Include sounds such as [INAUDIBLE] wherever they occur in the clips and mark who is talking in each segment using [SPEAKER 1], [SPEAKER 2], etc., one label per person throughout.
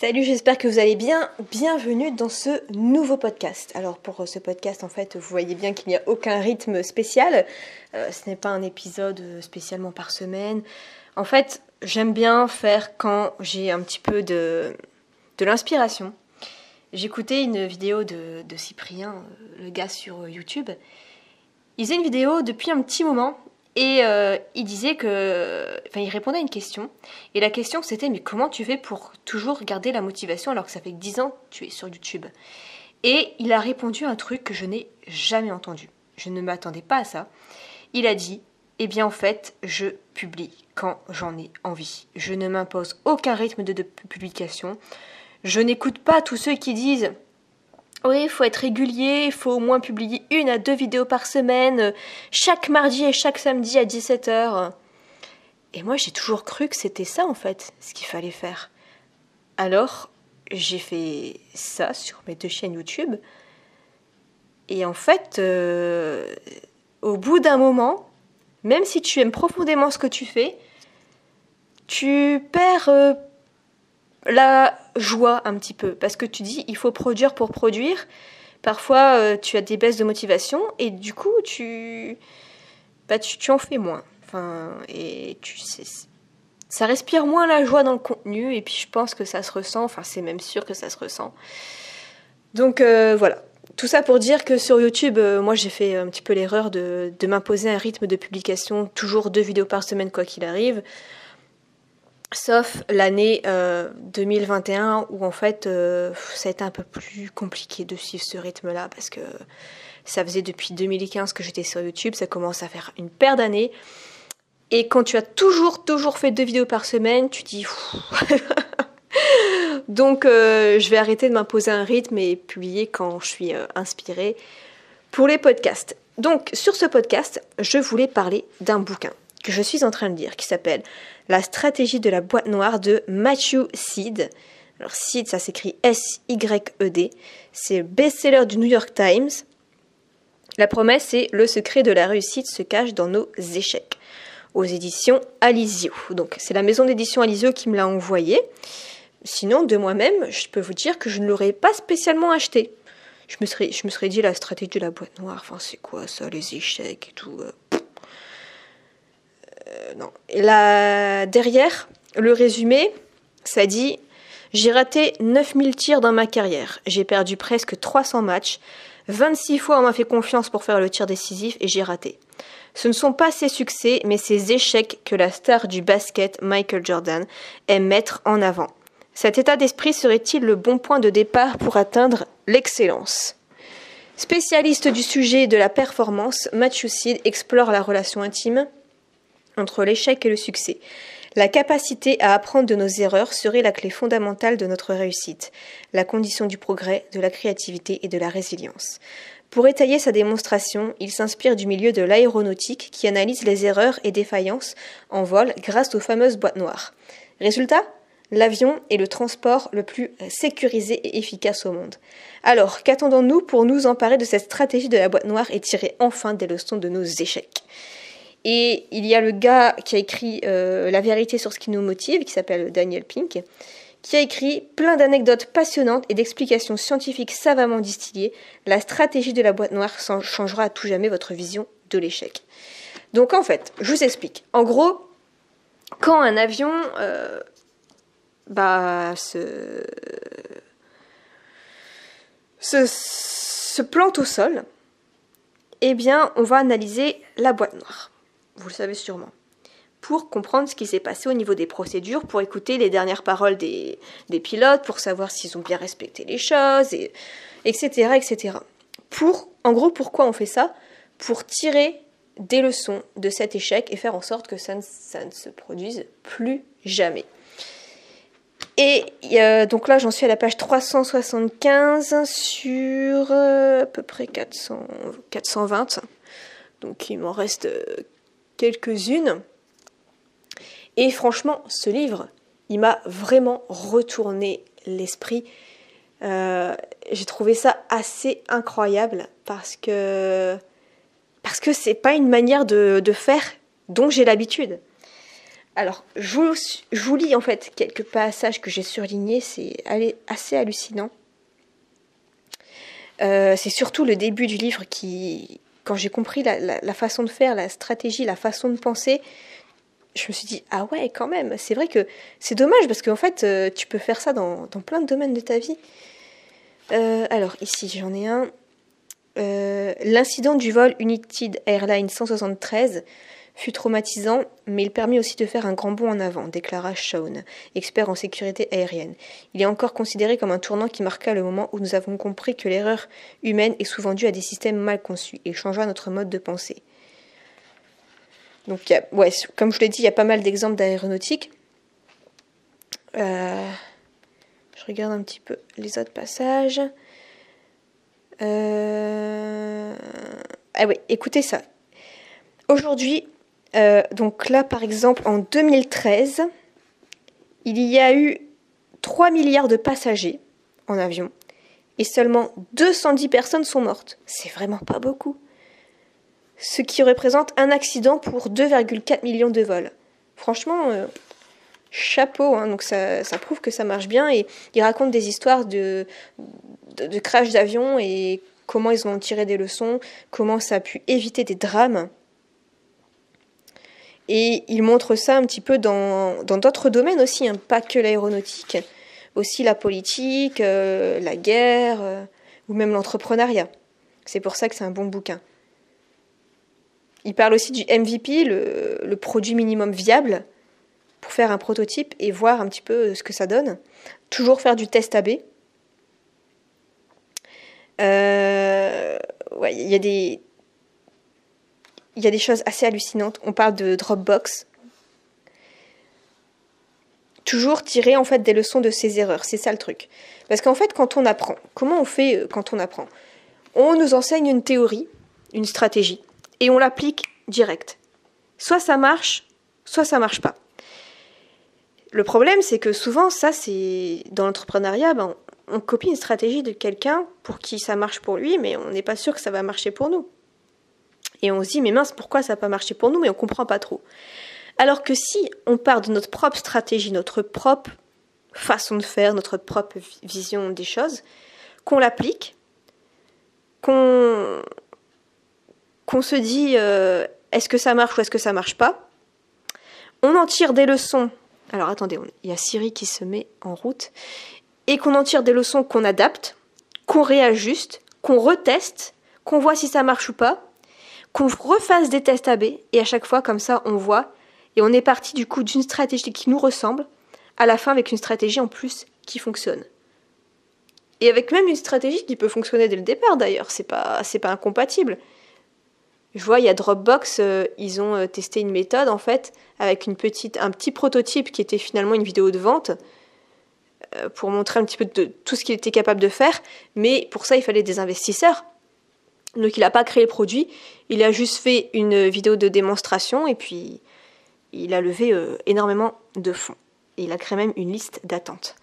[SPEAKER 1] Salut, j'espère que vous allez bien. Bienvenue dans ce nouveau podcast. Alors pour ce podcast, en fait, vous voyez bien qu'il n'y a aucun rythme spécial. Euh, ce n'est pas un épisode spécialement par semaine. En fait, j'aime bien faire quand j'ai un petit peu de, l'inspiration. J'écoutais une vidéo de, de Cyprien, euh, le gars sur YouTube. Il faisait une vidéo depuis un petit moment et euh, il disait que. Enfin, il répondait à une question. Et la question c'était Mais comment tu fais pour toujours garder la motivation alors que ça fait 10 ans que tu es sur YouTube? Et il a répondu un truc que je n'ai jamais entendu. Je ne m'attendais pas à ça. Il a dit Eh bien, en fait, je publie quand j'en ai envie. Je ne m'impose aucun rythme de publication. Je n'écoute pas tous ceux qui disent oui, il faut être régulier, il faut au moins publier une à deux vidéos par semaine, euh, chaque mardi et chaque samedi à 17h. Et moi, j'ai toujours cru que c'était ça, en fait, ce qu'il fallait faire. Alors, j'ai fait ça sur mes deux chaînes YouTube. Et en fait, euh, au bout d'un moment, même si tu aimes profondément ce que tu fais, tu perds euh, la joie un petit peu parce que tu dis il faut produire pour produire. Parfois euh, tu as des baisses de motivation et du coup tu bah, tu, en fais moins. Enfin et tu sais ça respire moins la joie dans le contenu et puis je pense que ça se ressent. Enfin c'est même sûr que ça se ressent. Donc euh, voilà. Tout ça pour dire que sur YouTube, euh, moi j'ai fait un petit peu l'erreur de, de m'imposer un rythme de publication, toujours deux vidéos par semaine quoi qu'il arrive. Sauf l'année 2021 euh, où en fait euh, ça a été un peu plus compliqué de suivre ce rythme-là parce que ça faisait depuis 2015 que j'étais sur YouTube, ça commence à faire une paire d'années. Et quand tu as toujours, toujours fait deux vidéos par semaine, tu dis... [LAUGHS] Donc euh, je vais arrêter de m'imposer un rythme et publier quand je suis inspirée pour les podcasts. Donc sur ce podcast, je voulais parler d'un bouquin que je suis en train de lire qui s'appelle La stratégie de la boîte noire de Matthew Seed. Alors Seed, ça s'écrit S-Y-E-D. C'est best-seller du New York Times. La promesse est Le secret de la réussite se cache dans nos échecs aux éditions Alizio. Donc c'est la maison d'édition Alizio qui me l'a envoyé. Sinon, de moi-même, je peux vous dire que je ne l'aurais pas spécialement acheté. Je me serais, je me serais dit la stratégie de la boîte noire, enfin c'est quoi ça, les échecs et tout. Euh, euh, non. Derrière, le résumé, ça dit J'ai raté 9000 tirs dans ma carrière. J'ai perdu presque 300 matchs. 26 fois on m'a fait confiance pour faire le tir décisif et j'ai raté. Ce ne sont pas ces succès, mais ces échecs que la star du basket, Michael Jordan, aime mettre en avant. Cet état d'esprit serait-il le bon point de départ pour atteindre l'excellence? Spécialiste du sujet de la performance, Matthew Seed explore la relation intime entre l'échec et le succès. La capacité à apprendre de nos erreurs serait la clé fondamentale de notre réussite, la condition du progrès, de la créativité et de la résilience. Pour étayer sa démonstration, il s'inspire du milieu de l'aéronautique qui analyse les erreurs et défaillances en vol grâce aux fameuses boîtes noires. Résultat? L'avion est le transport le plus sécurisé et efficace au monde. Alors, qu'attendons-nous pour nous emparer de cette stratégie de la boîte noire et tirer enfin des leçons de nos échecs? Et il y a le gars qui a écrit euh, La vérité sur ce qui nous motive, qui s'appelle Daniel Pink, qui a écrit plein d'anecdotes passionnantes et d'explications scientifiques savamment distillées. La stratégie de la boîte noire changera à tout jamais votre vision de l'échec. Donc en fait, je vous explique. En gros, quand un avion euh, bah, se, se, se plante au sol, eh bien, on va analyser la boîte noire vous le savez sûrement, pour comprendre ce qui s'est passé au niveau des procédures, pour écouter les dernières paroles des, pilotes, pour savoir s'ils ont bien respecté les choses, et, etc., etc. Pour, en gros, pourquoi on fait ça? Pour tirer des leçons de cet échec et faire en sorte que ça ne, ça ne se produise plus jamais. Et donc là, j'en suis à la page 375 sur euh, à peu près 400, 420. Donc il m'en reste quelques-unes. Et franchement, ce livre, il m'a vraiment retourné l'esprit. Euh, j'ai trouvé ça assez incroyable parce que parce que c'est pas une manière de, faire dont j'ai l'habitude. Alors, je vous, lis en fait quelques passages que j'ai surlignés, c'est assez hallucinant. Euh, c'est surtout le début du livre qui, quand j'ai compris la, façon de faire, la stratégie, la façon de penser, je me suis dit, ah ouais, quand même, c'est vrai que c'est dommage parce qu'en fait, euh, tu peux faire ça dans, plein de domaines de ta vie. Euh, alors, ici, j'en ai un. L'incident du vol United Airlines 173 fut traumatisant, mais il permit aussi de faire un grand bond en avant, déclara Shawn, expert en sécurité aérienne. Il est encore considéré comme un tournant qui marqua le moment où nous avons compris que l'erreur humaine est souvent due à des systèmes mal conçus et changea notre mode de pensée. Donc, ouais, comme je l'ai dit, il y a pas mal d'exemples d'aéronautique. Euh, je regarde un petit peu les autres passages. Euh, ah oui, écoutez ça. Aujourd'hui, euh, donc là, par exemple, en 2013, il y a eu 3 milliards de passagers en avion et seulement 210 personnes sont mortes. C'est vraiment pas beaucoup. Ce qui représente un accident pour 2,4 millions de vols. Franchement, euh, chapeau. Hein. donc ça, prouve que ça marche bien et ils racontent des histoires de, crash d'avion et comment ils ont tiré des leçons, comment ça a pu éviter des drames. Et il montre ça un petit peu dans d'autres domaines aussi, hein, pas que l'aéronautique, aussi la politique, euh, la guerre, euh, ou même l'entrepreneuriat. C'est pour ça que c'est un bon bouquin. Il parle aussi du MVP, le, produit minimum viable, pour faire un prototype et voir un petit peu ce que ça donne. Toujours faire du test AB. Euh, il y a des, il y a des choses assez hallucinantes. On parle de Dropbox. Toujours tirer en fait des leçons de ses erreurs, c'est ça le truc. Parce qu'en fait, quand on apprend, comment on fait euh, quand on apprend? On nous enseigne une théorie, une stratégie, et on l'applique direct. Soit ça marche, soit ça marche pas. Le problème, c'est que souvent, ça, c'est dans l'entrepreneuriat, ben, on copie une stratégie de quelqu'un pour qui ça marche pour lui, mais on n'est pas sûr que ça va marcher pour nous. Et on se dit, mais mince, pourquoi ça n'a pas marché pour nous Mais on ne comprend pas trop. Alors que si on part de notre propre stratégie, notre propre façon de faire, notre propre vision des choses, qu'on l'applique, qu'on se dit euh, est-ce que ça marche ou est-ce que ça marche pas, on en tire des leçons. Alors attendez, il y a Siri qui se met en route et qu'on en tire des leçons qu'on adapte, qu'on réajuste, qu'on reteste, qu'on voit si ça marche ou pas, qu'on refasse des tests AB et à chaque fois comme ça on voit et on est parti du coup d'une stratégie qui nous ressemble à la fin avec une stratégie en plus qui fonctionne. Et avec même une stratégie qui peut fonctionner dès le départ d'ailleurs, c'est pas pas incompatible. Je vois il y a Dropbox, euh, ils ont euh, testé une méthode en fait avec un petit prototype qui était finalement une vidéo de vente euh, pour montrer un petit peu de tout ce qu'il était capable de faire, mais pour ça il fallait des investisseurs donc il n'a pas créé le produit, il a juste fait une vidéo de démonstration et puis il a levé euh, énormément de fonds. Il a créé même une liste d'attente.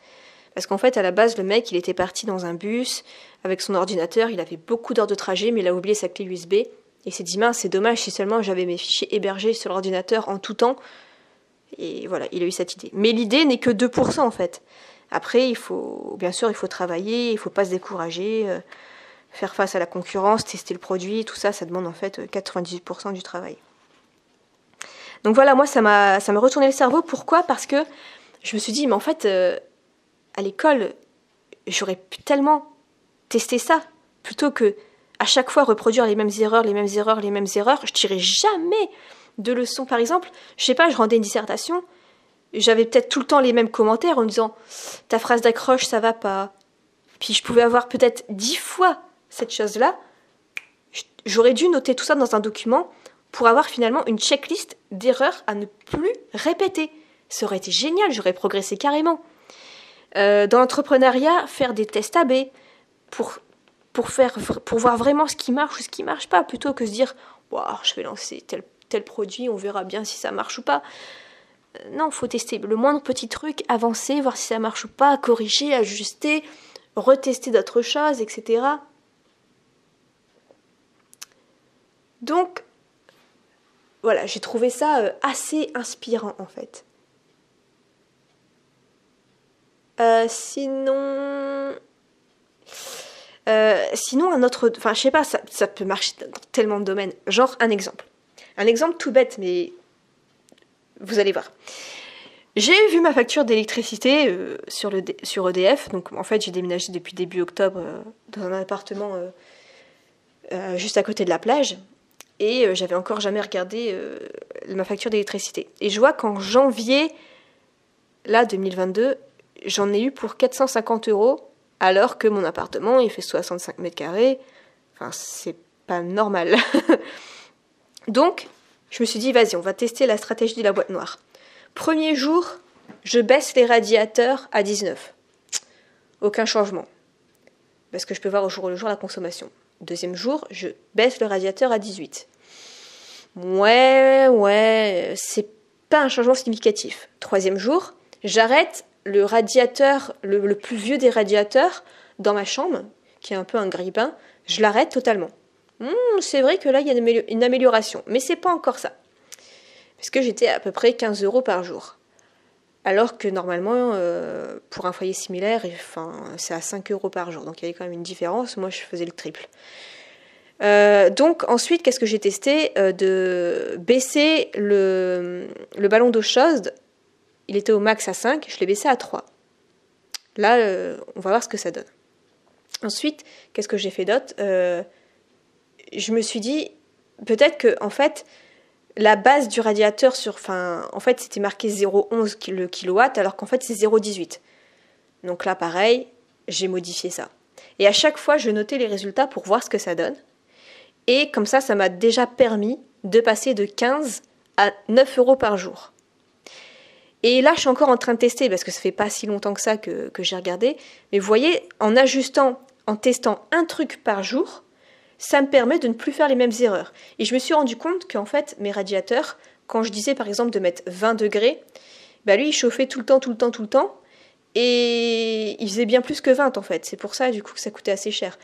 [SPEAKER 1] Parce qu'en fait, à la base, le mec, il était parti dans un bus avec son ordinateur, il avait beaucoup d'heures de trajet, mais il a oublié sa clé USB. Et il s'est dit, mince, c'est dommage si seulement j'avais mes fichiers hébergés sur l'ordinateur en tout temps. Et voilà, il a eu cette idée. Mais l'idée n'est que 2% en fait. Après, il faut, bien sûr, il faut travailler, il faut pas se décourager. Euh, faire face à la concurrence, tester le produit, tout ça, ça demande en fait 98% du travail. Donc voilà, moi ça m'a ça m'a retourné le cerveau. Pourquoi? Parce que je me suis dit, mais en fait, euh, à l'école, j'aurais pu tellement tester ça plutôt que à chaque fois reproduire les mêmes erreurs, les mêmes erreurs, les mêmes erreurs. Je tirais jamais de leçons. Par exemple, je sais pas, je rendais une dissertation, j'avais peut-être tout le temps les mêmes commentaires en me disant ta phrase d'accroche ça va pas. Puis je pouvais avoir peut-être dix fois cette chose-là, j'aurais dû noter tout ça dans un document pour avoir finalement une checklist d'erreurs à ne plus répéter. Ça aurait été génial, j'aurais progressé carrément. Euh, dans l'entrepreneuriat, faire des tests AB pour, pour, faire, pour voir vraiment ce qui marche ou ce qui marche pas, plutôt que se dire je vais lancer tel, tel produit, on verra bien si ça marche ou pas. Euh, non, faut tester le moindre petit truc, avancer, voir si ça marche ou pas, corriger, ajuster, retester d'autres choses, etc. Donc, voilà, j'ai trouvé ça assez inspirant en fait. sinon, sinon un autre, enfin je sais pas, ça, peut marcher dans tellement de domaines. Genre un exemple, un exemple tout bête, mais vous allez voir. J'ai vu ma facture d'électricité euh, sur, sur EDF. Donc en fait, j'ai déménagé depuis début octobre euh, dans un appartement euh, juste à côté de la plage. Et j'avais encore jamais regardé ma facture d'électricité. Et je vois qu'en janvier, là, 2022, j'en ai eu pour 450 euros, alors que mon appartement, il fait 65 mètres carrés. Enfin, c'est pas normal. [LAUGHS] Donc, je me suis dit, vas-y, on va tester la stratégie de la boîte noire. Premier jour, je baisse les radiateurs à 19. Aucun changement. Parce que je peux voir au jour le jour la consommation. Deuxième jour, je baisse le radiateur à 18. Ouais, ouais, c'est pas un changement significatif. Troisième jour, j'arrête le radiateur, le, plus vieux des radiateurs, dans ma chambre, qui est un peu un grille-pain, je l'arrête totalement. Hmm, c'est vrai que là, il y a une amélioration, mais c'est pas encore ça puisque j'étais à peu près 15 euros par jour. Alors que normalement, euh, pour un foyer similaire, c'est à 5 euros par jour. Donc il y avait quand même une différence. Moi, je faisais le triple. Euh, donc ensuite, qu'est-ce que j'ai testé euh, De baisser le, le ballon d'eau chaude? Il était au max à 5, je l'ai baissé à 3. Là, on va voir ce que ça donne. Ensuite, qu'est-ce que j'ai fait d'autre? Je me suis dit, peut-être que, en fait, la base du radiateur sur. Enfin, en fait, c'était marqué 0,11 le kilowatt, alors qu'en fait, c'est 0,18. Donc là, pareil, j'ai modifié ça. Et à chaque fois, je notais les résultats pour voir ce que ça donne. Et comme ça, ça m'a déjà permis de passer de 15 à 9 euros par jour. Et là, je suis encore en train de tester parce que ça fait pas si longtemps que ça que, j'ai regardé. Mais vous voyez, en ajustant, en testant un truc par jour, ça me permet de ne plus faire les mêmes erreurs. Et je me suis rendu compte qu'en fait, mes radiateurs, quand je disais par exemple de mettre 20 degrés, bah lui, il chauffait tout le temps, tout le temps, tout le temps. Et il faisait bien plus que 20 en fait. C'est pour ça du coup que ça coûtait assez cher.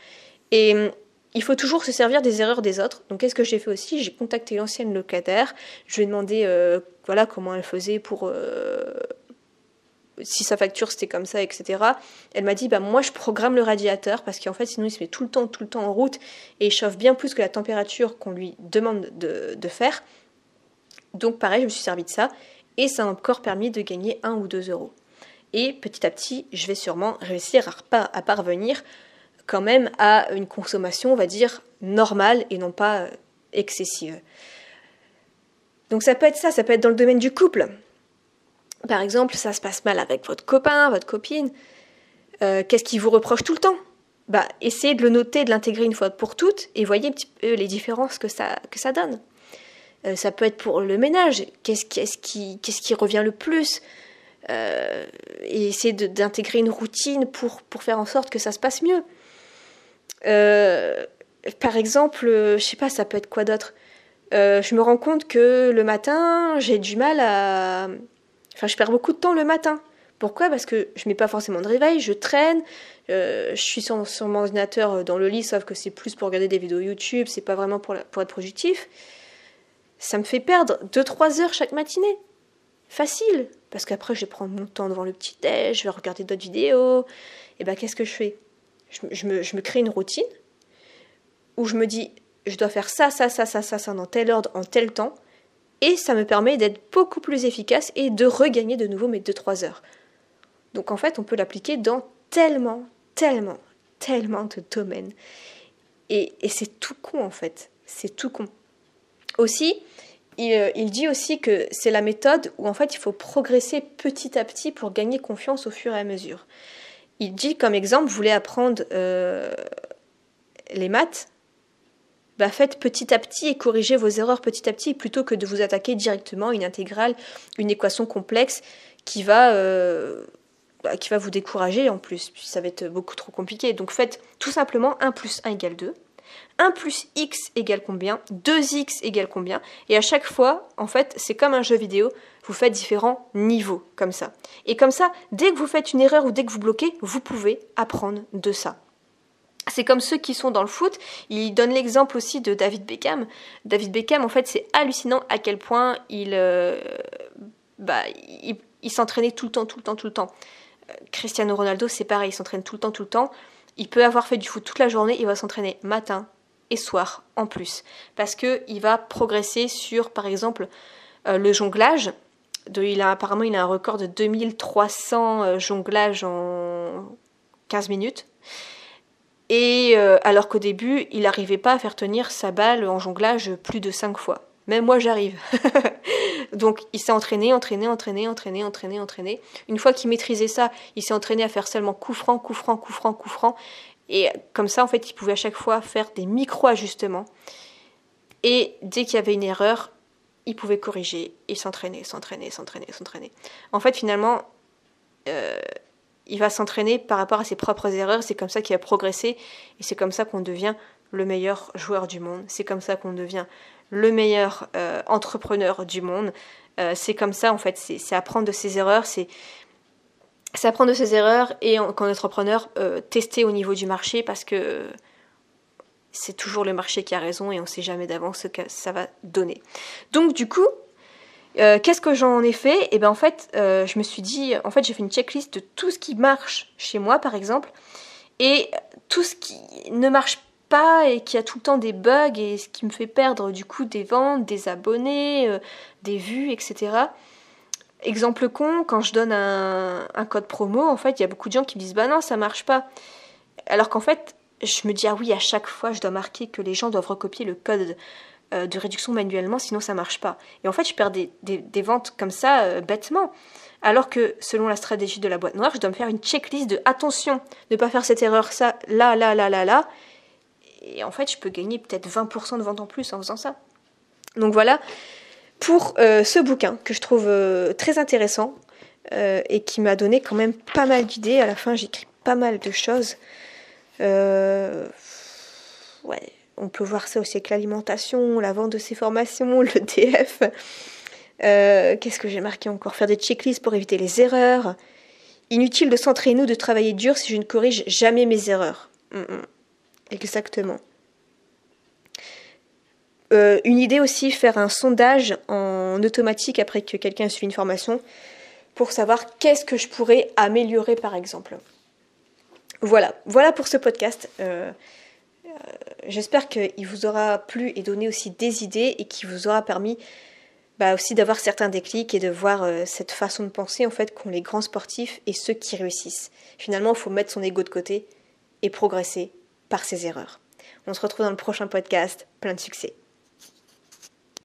[SPEAKER 1] Et il faut toujours se servir des erreurs des autres. Donc qu'est-ce que j'ai fait aussi? J'ai contacté l'ancienne locataire. Je lui ai demandé euh, voilà comment elle faisait pour euh, si sa facture c'était comme ça, etc. Elle m'a dit, bah moi je programme le radiateur parce qu'en fait sinon il se met tout le temps, tout le temps en route et il chauffe bien plus que la température qu'on lui demande de, faire. Donc pareil, je me suis servi de ça et ça m'a encore permis de gagner 1 ou 2 euros. Et petit à petit, je vais sûrement réussir à parvenir quand même à une consommation, on va dire, normale et non pas euh, excessive. Donc ça peut être ça, ça peut être dans le domaine du couple. Par exemple, ça se passe mal avec votre copain, votre copine. Euh, qu'est-ce qu'il vous reproche tout le temps? Bah, essayez de le noter, de l'intégrer une fois pour toutes et voyez un petit peu les différences que ça, donne. Euh, ça peut être pour le ménage. Qu'est-ce, qui, qui revient le plus? Euh, Et essayer d'intégrer une routine pour faire en sorte que ça se passe mieux. Par exemple, je sais pas, ça peut être quoi d'autre Je me rends compte que le matin, j'ai du mal à, Enfin, je perds beaucoup de temps le matin. Pourquoi? Parce que je mets pas forcément de réveil, je traîne, euh, je suis sur, mon ordinateur euh, dans le lit, sauf que c'est plus pour regarder des vidéos YouTube, c'est pas vraiment pour, pour être productif. Ça me fait perdre 2-3 heures chaque matinée. Facile. Parce qu'après, je vais prendre mon temps devant le petit déj, je vais regarder d'autres vidéos. Et ben, qu'est-ce que je fais? Je, me, crée une routine où je me dis, je dois faire ça, ça, ça, ça, ça, ça, dans tel ordre, en tel temps et ça me permet d'être beaucoup plus efficace et de regagner de nouveau mes 2-3 heures. Donc en fait, on peut l'appliquer dans tellement, tellement, tellement de domaines. Et, c'est tout con en fait, c'est tout con. Aussi, il, euh, dit aussi que c'est la méthode où en fait il faut progresser petit à petit pour gagner confiance au fur et à mesure. Il dit comme exemple, vous voulez apprendre euh, les maths, bah, faites petit à petit et corrigez vos erreurs petit à petit plutôt que de vous attaquer directement à une intégrale, une équation complexe qui va, euh, bah, qui va vous décourager en plus, puis ça va être beaucoup trop compliqué. Donc faites tout simplement 1 plus 1 égale 2. 1 plus x égale combien? 2x égale combien? Et à chaque fois, en fait, c'est comme un jeu vidéo, vous faites différents niveaux, comme ça. Et comme ça, dès que vous faites une erreur ou dès que vous bloquez, vous pouvez apprendre de ça. c'est comme ceux qui sont dans le foot. Il donne l'exemple aussi de David Beckham. David Beckham, en fait, c'est hallucinant à quel point il, euh, bah, s'entraînait tout le temps, tout le temps, tout le temps. Euh, Cristiano Ronaldo, c'est pareil, il s'entraîne tout le temps, tout le temps. Il peut avoir fait du foot toute la journée, il va s'entraîner matin et soir en plus. Parce qu'il va progresser sur, par exemple, euh, le jonglage. Il a, apparemment, il a un record de 2300 jonglages en 15 minutes. Et euh, alors qu'au début, il n'arrivait pas à faire tenir sa balle en jonglage plus de 5 fois. Même moi, j'arrive. [LAUGHS] Donc, il s'est entraîné, entraîné, entraîné, entraîné, entraîné, entraîné. Une fois qu'il maîtrisait ça, il s'est entraîné à faire seulement coup franc, coup franc, coup franc, coup franc. Et comme ça, en fait, il pouvait à chaque fois faire des micro-ajustements. Et dès qu'il y avait une erreur, il pouvait corriger et s'entraîner, s'entraîner, s'entraîner, s'entraîner. En fait, finalement, euh, il va s'entraîner par rapport à ses propres erreurs, c'est comme ça qu'il va progresser et c'est comme ça qu'on devient le meilleur joueur du monde, c'est comme ça qu'on devient le meilleur euh, entrepreneur du monde, euh, c'est comme ça en fait, c'est apprendre de ses erreurs, c'est apprendre de ses erreurs et en, qu'en entrepreneur, euh, tester au niveau du marché parce que c'est toujours le marché qui a raison et on ne sait jamais d'avance ce que ça va donner. Donc du coup, qu'est-ce que j'en ai fait? Et eh ben en fait, je me suis dit, en fait, j'ai fait une checklist de tout ce qui marche chez moi, par exemple, et tout ce qui ne marche pas et qui a tout le temps des bugs et ce qui me fait perdre du coup des ventes, des abonnés, euh, des vues, etc. Exemple con, quand je donne un, un, code promo, en fait, il y a beaucoup de gens qui me disent bah non, ça marche pas. Alors qu'en fait, je me dis ah oui, à chaque fois, je dois marquer que les gens doivent recopier le code euh, de réduction manuellement, sinon ça marche pas. Et en fait, je perds des, ventes comme ça euh, bêtement. Alors que selon la stratégie de la boîte noire, je dois me faire une checklist de attention, ne pas faire cette erreur ça, là, là, là, là, là. Et en fait, je peux gagner peut-être 20% de ventes en plus en faisant ça. Donc voilà pour euh, ce bouquin que je trouve très intéressant et qui m'a donné quand même pas mal d'idées. À la fin, j'écris pas mal de choses. ouais, on peut voir ça aussi avec l'alimentation, la vente de ses formations, [LAUGHS] le DF. Euh, qu'est-ce que j'ai marqué encore? Faire des checklists pour éviter les erreurs. Inutile de s'entraîner ou de travailler dur si je ne corrige jamais mes erreurs. Mm, mm. Exactement. Euh, une idée aussi, faire un sondage en automatique après que quelqu'un a suivi une formation pour savoir qu'est-ce que je pourrais améliorer par exemple. Voilà, voilà pour ce podcast. Euh, j'espère qu'il vous aura plu et donné aussi des idées et qu'il vous aura permis bah, aussi d'avoir certains déclics et de voir euh, cette façon de penser en fait qu'ont les grands sportifs et ceux qui réussissent. Finalement, il faut mettre son ego de côté et progresser par ses erreurs. On se retrouve dans le prochain podcast. Plein de succès.